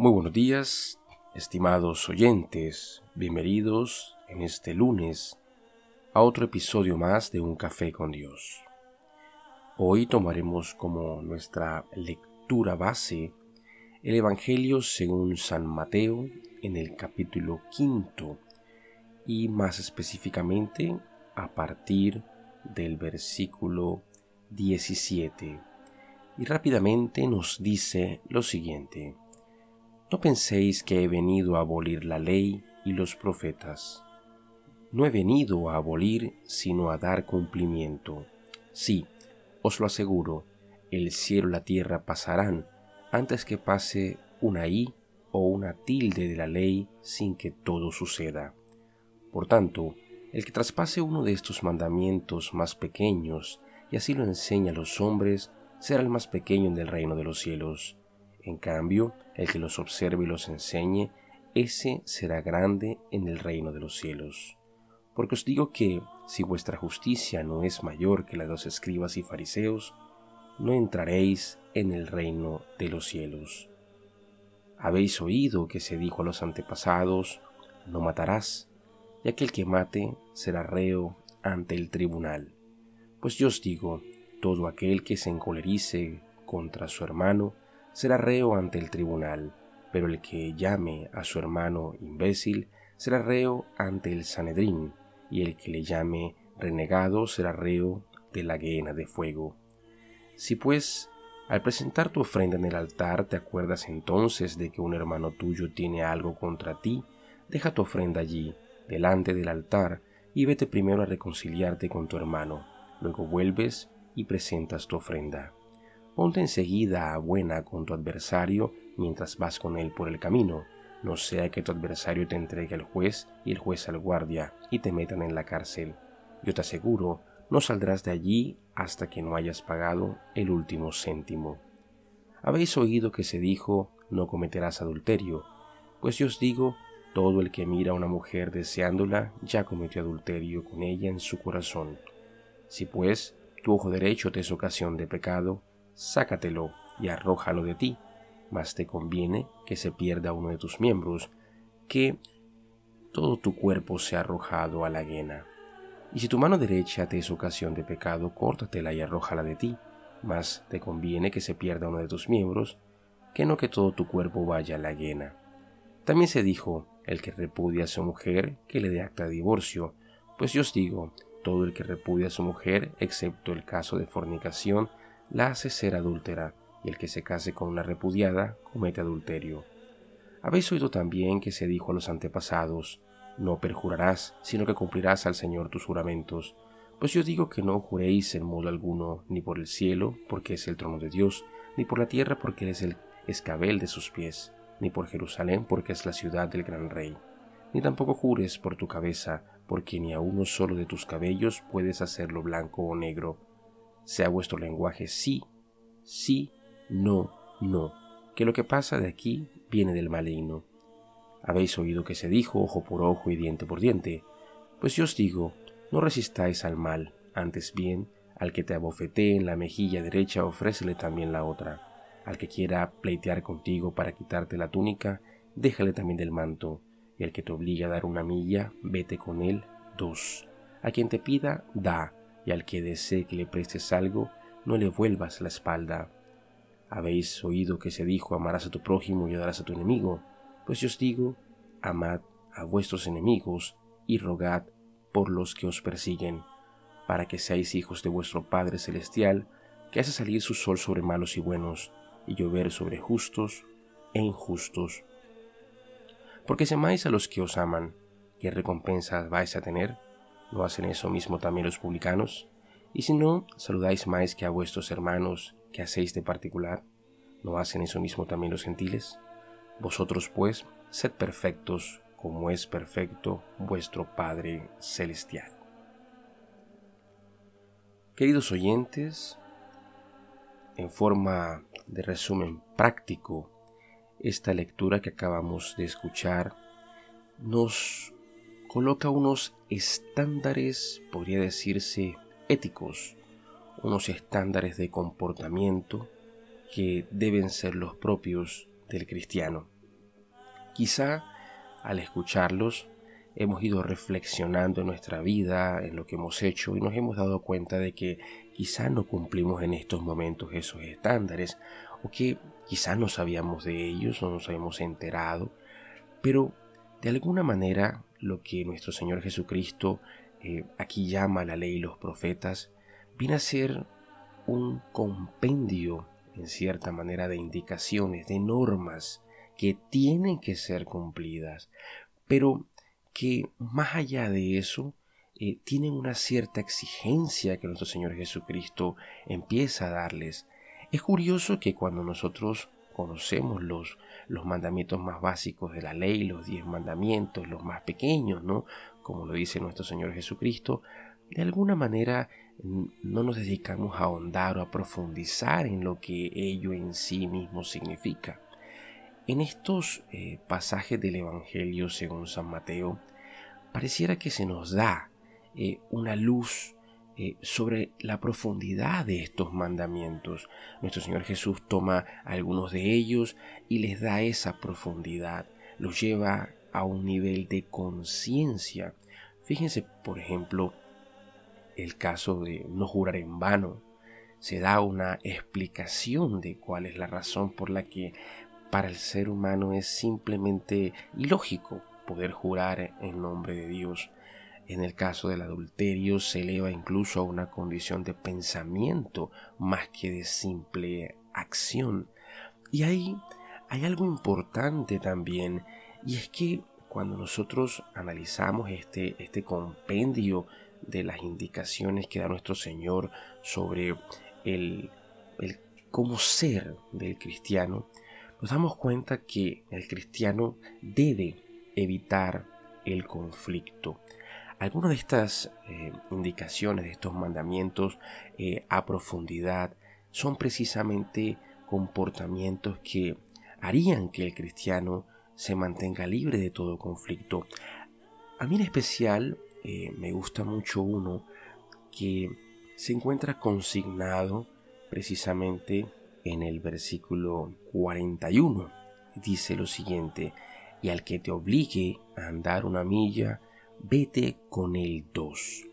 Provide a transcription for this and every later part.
Muy buenos días, estimados oyentes, bienvenidos en este lunes a otro episodio más de Un Café con Dios. Hoy tomaremos como nuestra lectura base el Evangelio según San Mateo en el capítulo quinto y más específicamente a partir del versículo 17. Y rápidamente nos dice lo siguiente. No penséis que he venido a abolir la ley y los profetas. No he venido a abolir, sino a dar cumplimiento. Sí, os lo aseguro, el cielo y la tierra pasarán antes que pase una i o una tilde de la ley sin que todo suceda. Por tanto, el que traspase uno de estos mandamientos más pequeños y así lo enseña a los hombres, será el más pequeño en el reino de los cielos. En cambio, el que los observe y los enseñe, ese será grande en el reino de los cielos. Porque os digo que, si vuestra justicia no es mayor que la de los escribas y fariseos, no entraréis en el reino de los cielos. Habéis oído que se dijo a los antepasados, no matarás, y aquel que mate será reo ante el tribunal. Pues yo os digo, todo aquel que se encolerice contra su hermano, será reo ante el tribunal, pero el que llame a su hermano imbécil será reo ante el Sanedrín, y el que le llame renegado será reo de la guena de fuego. Si pues al presentar tu ofrenda en el altar te acuerdas entonces de que un hermano tuyo tiene algo contra ti, deja tu ofrenda allí, delante del altar, y vete primero a reconciliarte con tu hermano, luego vuelves y presentas tu ofrenda. Ponte enseguida a buena con tu adversario mientras vas con él por el camino, no sea que tu adversario te entregue al juez y el juez al guardia y te metan en la cárcel. Yo te aseguro, no saldrás de allí hasta que no hayas pagado el último céntimo. Habéis oído que se dijo, no cometerás adulterio, pues yo os digo, todo el que mira a una mujer deseándola ya cometió adulterio con ella en su corazón. Si pues tu ojo derecho te es ocasión de pecado, sácatelo y arrójalo de ti, mas te conviene que se pierda uno de tus miembros, que todo tu cuerpo sea arrojado a la guena. Y si tu mano derecha te es ocasión de pecado, córtatela y arrójala de ti, mas te conviene que se pierda uno de tus miembros, que no que todo tu cuerpo vaya a la guena. También se dijo, el que repudia a su mujer, que le dé acta de divorcio, pues yo os digo, todo el que repudia a su mujer, excepto el caso de fornicación, la hace ser adúltera, y el que se case con una repudiada comete adulterio. Habéis oído también que se dijo a los antepasados, no perjurarás, sino que cumplirás al Señor tus juramentos. Pues yo digo que no juréis en modo alguno, ni por el cielo, porque es el trono de Dios, ni por la tierra, porque es el escabel de sus pies, ni por Jerusalén, porque es la ciudad del gran rey. Ni tampoco jures por tu cabeza, porque ni a uno solo de tus cabellos puedes hacerlo blanco o negro sea vuestro lenguaje sí, sí, no, no, que lo que pasa de aquí viene del maligno. Habéis oído que se dijo ojo por ojo y diente por diente, pues yo os digo, no resistáis al mal, antes bien, al que te abofetee en la mejilla derecha ofrécele también la otra. Al que quiera pleitear contigo para quitarte la túnica, déjale también del manto, y al que te obligue a dar una milla, vete con él dos. A quien te pida, da, y al que desee que le prestes algo, no le vuelvas la espalda. Habéis oído que se dijo amarás a tu prójimo y odiarás a tu enemigo, pues yo os digo, amad a vuestros enemigos y rogad por los que os persiguen, para que seáis hijos de vuestro Padre Celestial, que hace salir su sol sobre malos y buenos, y llover sobre justos e injustos. Porque si amáis a los que os aman, ¿qué recompensas vais a tener? ¿No hacen eso mismo también los publicanos? Y si no, saludáis más que a vuestros hermanos, que hacéis de particular. ¿No hacen eso mismo también los gentiles? Vosotros pues, sed perfectos, como es perfecto vuestro Padre Celestial. Queridos oyentes, en forma de resumen práctico, esta lectura que acabamos de escuchar nos coloca unos estándares, podría decirse, éticos, unos estándares de comportamiento que deben ser los propios del cristiano. Quizá al escucharlos hemos ido reflexionando en nuestra vida, en lo que hemos hecho y nos hemos dado cuenta de que quizá no cumplimos en estos momentos esos estándares o que quizá no sabíamos de ellos o nos habíamos enterado, pero de alguna manera lo que nuestro Señor Jesucristo eh, aquí llama la ley y los profetas viene a ser un compendio en cierta manera de indicaciones, de normas que tienen que ser cumplidas, pero que más allá de eso eh, tienen una cierta exigencia que nuestro Señor Jesucristo empieza a darles. Es curioso que cuando nosotros conocemos los, los mandamientos más básicos de la ley, los diez mandamientos, los más pequeños, ¿no? Como lo dice nuestro Señor Jesucristo, de alguna manera no nos dedicamos a ahondar o a profundizar en lo que ello en sí mismo significa. En estos eh, pasajes del Evangelio según San Mateo, pareciera que se nos da eh, una luz eh, sobre la profundidad de estos mandamientos. Nuestro Señor Jesús toma algunos de ellos y les da esa profundidad, los lleva a un nivel de conciencia. Fíjense, por ejemplo, el caso de no jurar en vano. Se da una explicación de cuál es la razón por la que para el ser humano es simplemente ilógico poder jurar en nombre de Dios. En el caso del adulterio se eleva incluso a una condición de pensamiento más que de simple acción. Y ahí hay algo importante también, y es que cuando nosotros analizamos este, este compendio de las indicaciones que da nuestro Señor sobre el, el cómo ser del cristiano, nos damos cuenta que el cristiano debe evitar el conflicto. Algunas de estas eh, indicaciones, de estos mandamientos eh, a profundidad, son precisamente comportamientos que harían que el cristiano se mantenga libre de todo conflicto. A mí en especial eh, me gusta mucho uno que se encuentra consignado precisamente en el versículo 41. Dice lo siguiente, y al que te obligue a andar una milla, vete con el dos.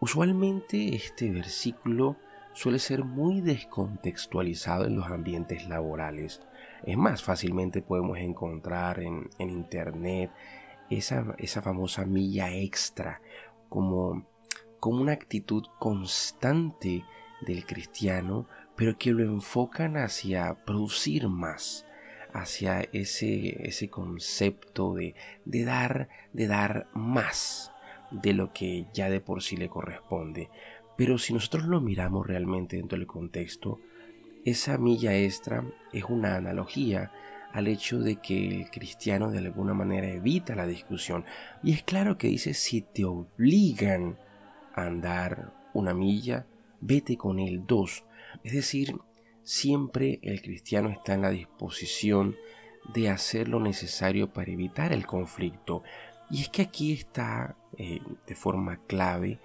Usualmente este versículo suele ser muy descontextualizado en los ambientes laborales. Es más, fácilmente podemos encontrar en, en internet esa, esa, famosa milla extra como, como una actitud constante del cristiano pero que lo enfocan hacia producir más, hacia ese, ese concepto de, de, dar, de dar más de lo que ya de por sí le corresponde. Pero si nosotros lo miramos realmente dentro del contexto, esa milla extra es una analogía al hecho de que el cristiano de alguna manera evita la discusión. Y es claro que dice, si te obligan a andar una milla, vete con el dos. Es decir, siempre el cristiano está en la disposición de hacer lo necesario para evitar el conflicto. Y es que aquí está eh, de forma clave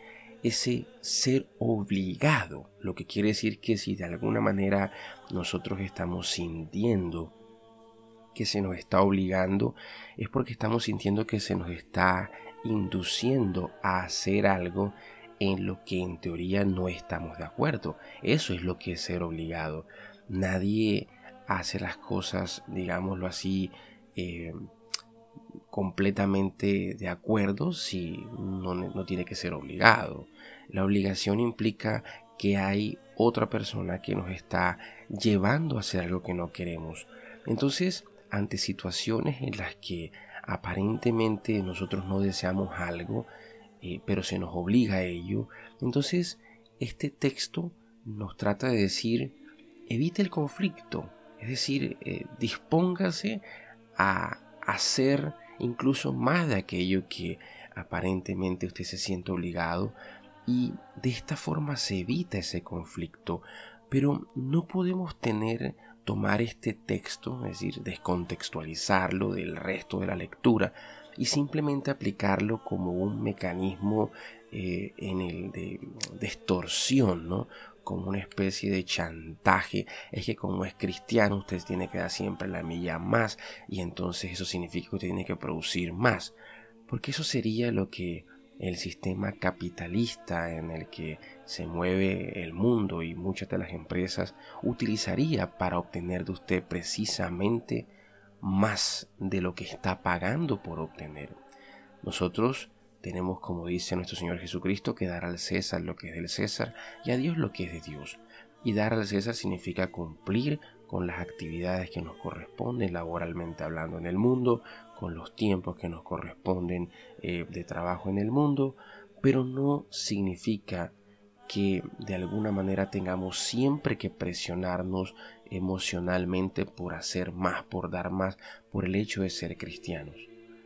ese ser obligado, lo que quiere decir que si de alguna manera nosotros estamos sintiendo que se nos está obligando, es porque estamos sintiendo que se nos está induciendo a hacer algo en lo que en teoría no estamos de acuerdo. Eso es lo que es ser obligado. Nadie hace las cosas, digámoslo así, eh, completamente de acuerdo si no, no tiene que ser obligado. La obligación implica que hay otra persona que nos está llevando a hacer algo que no queremos. Entonces, ante situaciones en las que aparentemente nosotros no deseamos algo, eh, pero se nos obliga a ello. Entonces, este texto nos trata de decir, evite el conflicto, es decir, eh, dispóngase a hacer incluso más de aquello que aparentemente usted se siente obligado y de esta forma se evita ese conflicto. Pero no podemos tener tomar este texto, es decir, descontextualizarlo del resto de la lectura, y simplemente aplicarlo como un mecanismo eh, en el de, extorsión, ¿no? como una especie de chantaje. Es que como es cristiano usted tiene que dar siempre la milla más y entonces eso significa que usted tiene que producir más. Porque eso sería lo que el sistema capitalista en el que se mueve el mundo y muchas de las empresas utilizaría para obtener de usted precisamente más de lo que está pagando por obtener. Nosotros tenemos, como dice nuestro Señor Jesucristo, que dar al César lo que es del César y a Dios lo que es de Dios. Y dar al César significa cumplir con las actividades que nos corresponden laboralmente hablando en el mundo, con los tiempos que nos corresponden eh, de trabajo en el mundo, pero no significa que de alguna manera tengamos siempre que presionarnos emocionalmente por hacer más, por dar más, por el hecho de ser cristianos.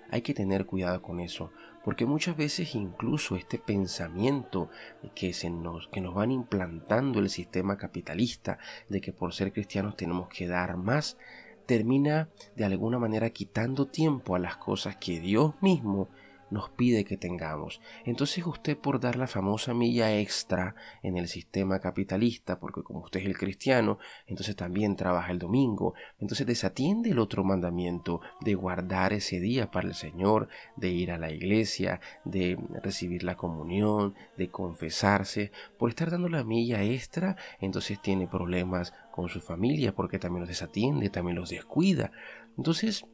Hay que tener cuidado con eso, porque muchas veces incluso este pensamiento que, se nos, que nos van implantando el sistema capitalista de que por ser cristianos tenemos que dar más, termina de alguna manera quitando tiempo a las cosas que Dios mismo nos pide que tengamos. Entonces usted por dar la famosa milla extra en el sistema capitalista, porque como usted es el cristiano, entonces también trabaja el domingo, entonces desatiende el otro mandamiento de guardar ese día para el Señor, de ir a la iglesia, de recibir la comunión, de confesarse. Por estar dando la milla extra, entonces tiene problemas con su familia porque también los desatiende, también los descuida. Entonces,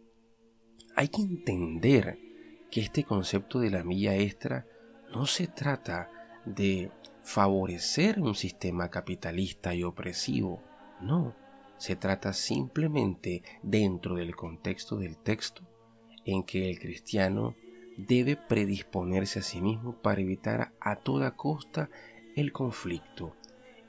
hay que entender que este concepto de la milla extra no se trata de favorecer un sistema capitalista y opresivo, no, se trata simplemente dentro del contexto del texto en que el cristiano debe predisponerse a sí mismo para evitar a toda costa el conflicto.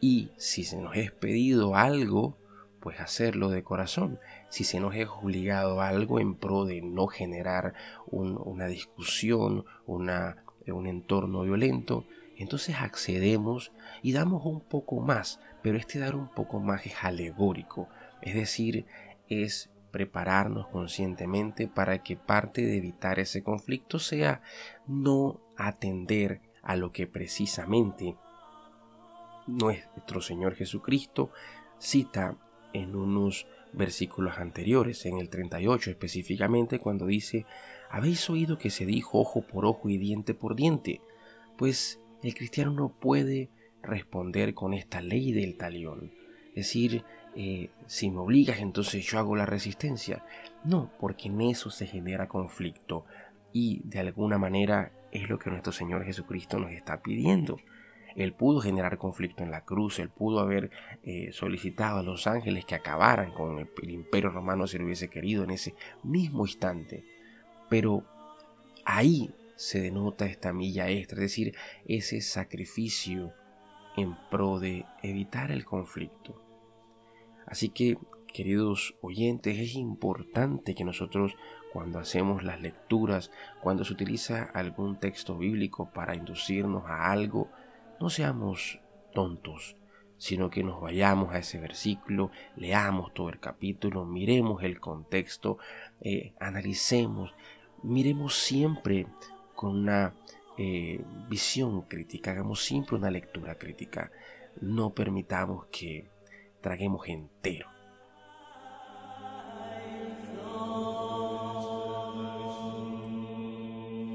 Y si se nos es pedido algo, pues hacerlo de corazón. Si se nos es obligado algo en pro de no generar una discusión, una, un entorno violento, entonces accedemos y damos un poco más, pero este dar un poco más es alegórico, es decir, es prepararnos conscientemente para que parte de evitar ese conflicto sea no atender a lo que precisamente nuestro Señor Jesucristo cita en unos versículos anteriores, en el 38 específicamente, cuando dice, habéis oído que se dijo ojo por ojo y diente por diente, pues el cristiano no puede responder con esta ley del talión, decir, eh, si me obligas entonces yo hago la resistencia. No, porque en eso se genera conflicto y de alguna manera es lo que nuestro Señor Jesucristo nos está pidiendo. Él pudo generar conflicto en la cruz, él pudo haber eh, solicitado a los ángeles que acabaran con el, imperio romano si lo hubiese querido en ese mismo instante. Pero ahí se denota esta milla extra, es decir, ese sacrificio en pro de evitar el conflicto. Así que, queridos oyentes, es importante que nosotros cuando hacemos las lecturas, cuando se utiliza algún texto bíblico para inducirnos a algo, no seamos tontos, sino que nos vayamos a ese versículo, leamos todo el capítulo, miremos el contexto, eh, analicemos, miremos siempre con una eh, visión crítica, hagamos siempre una lectura crítica, no permitamos que traguemos entero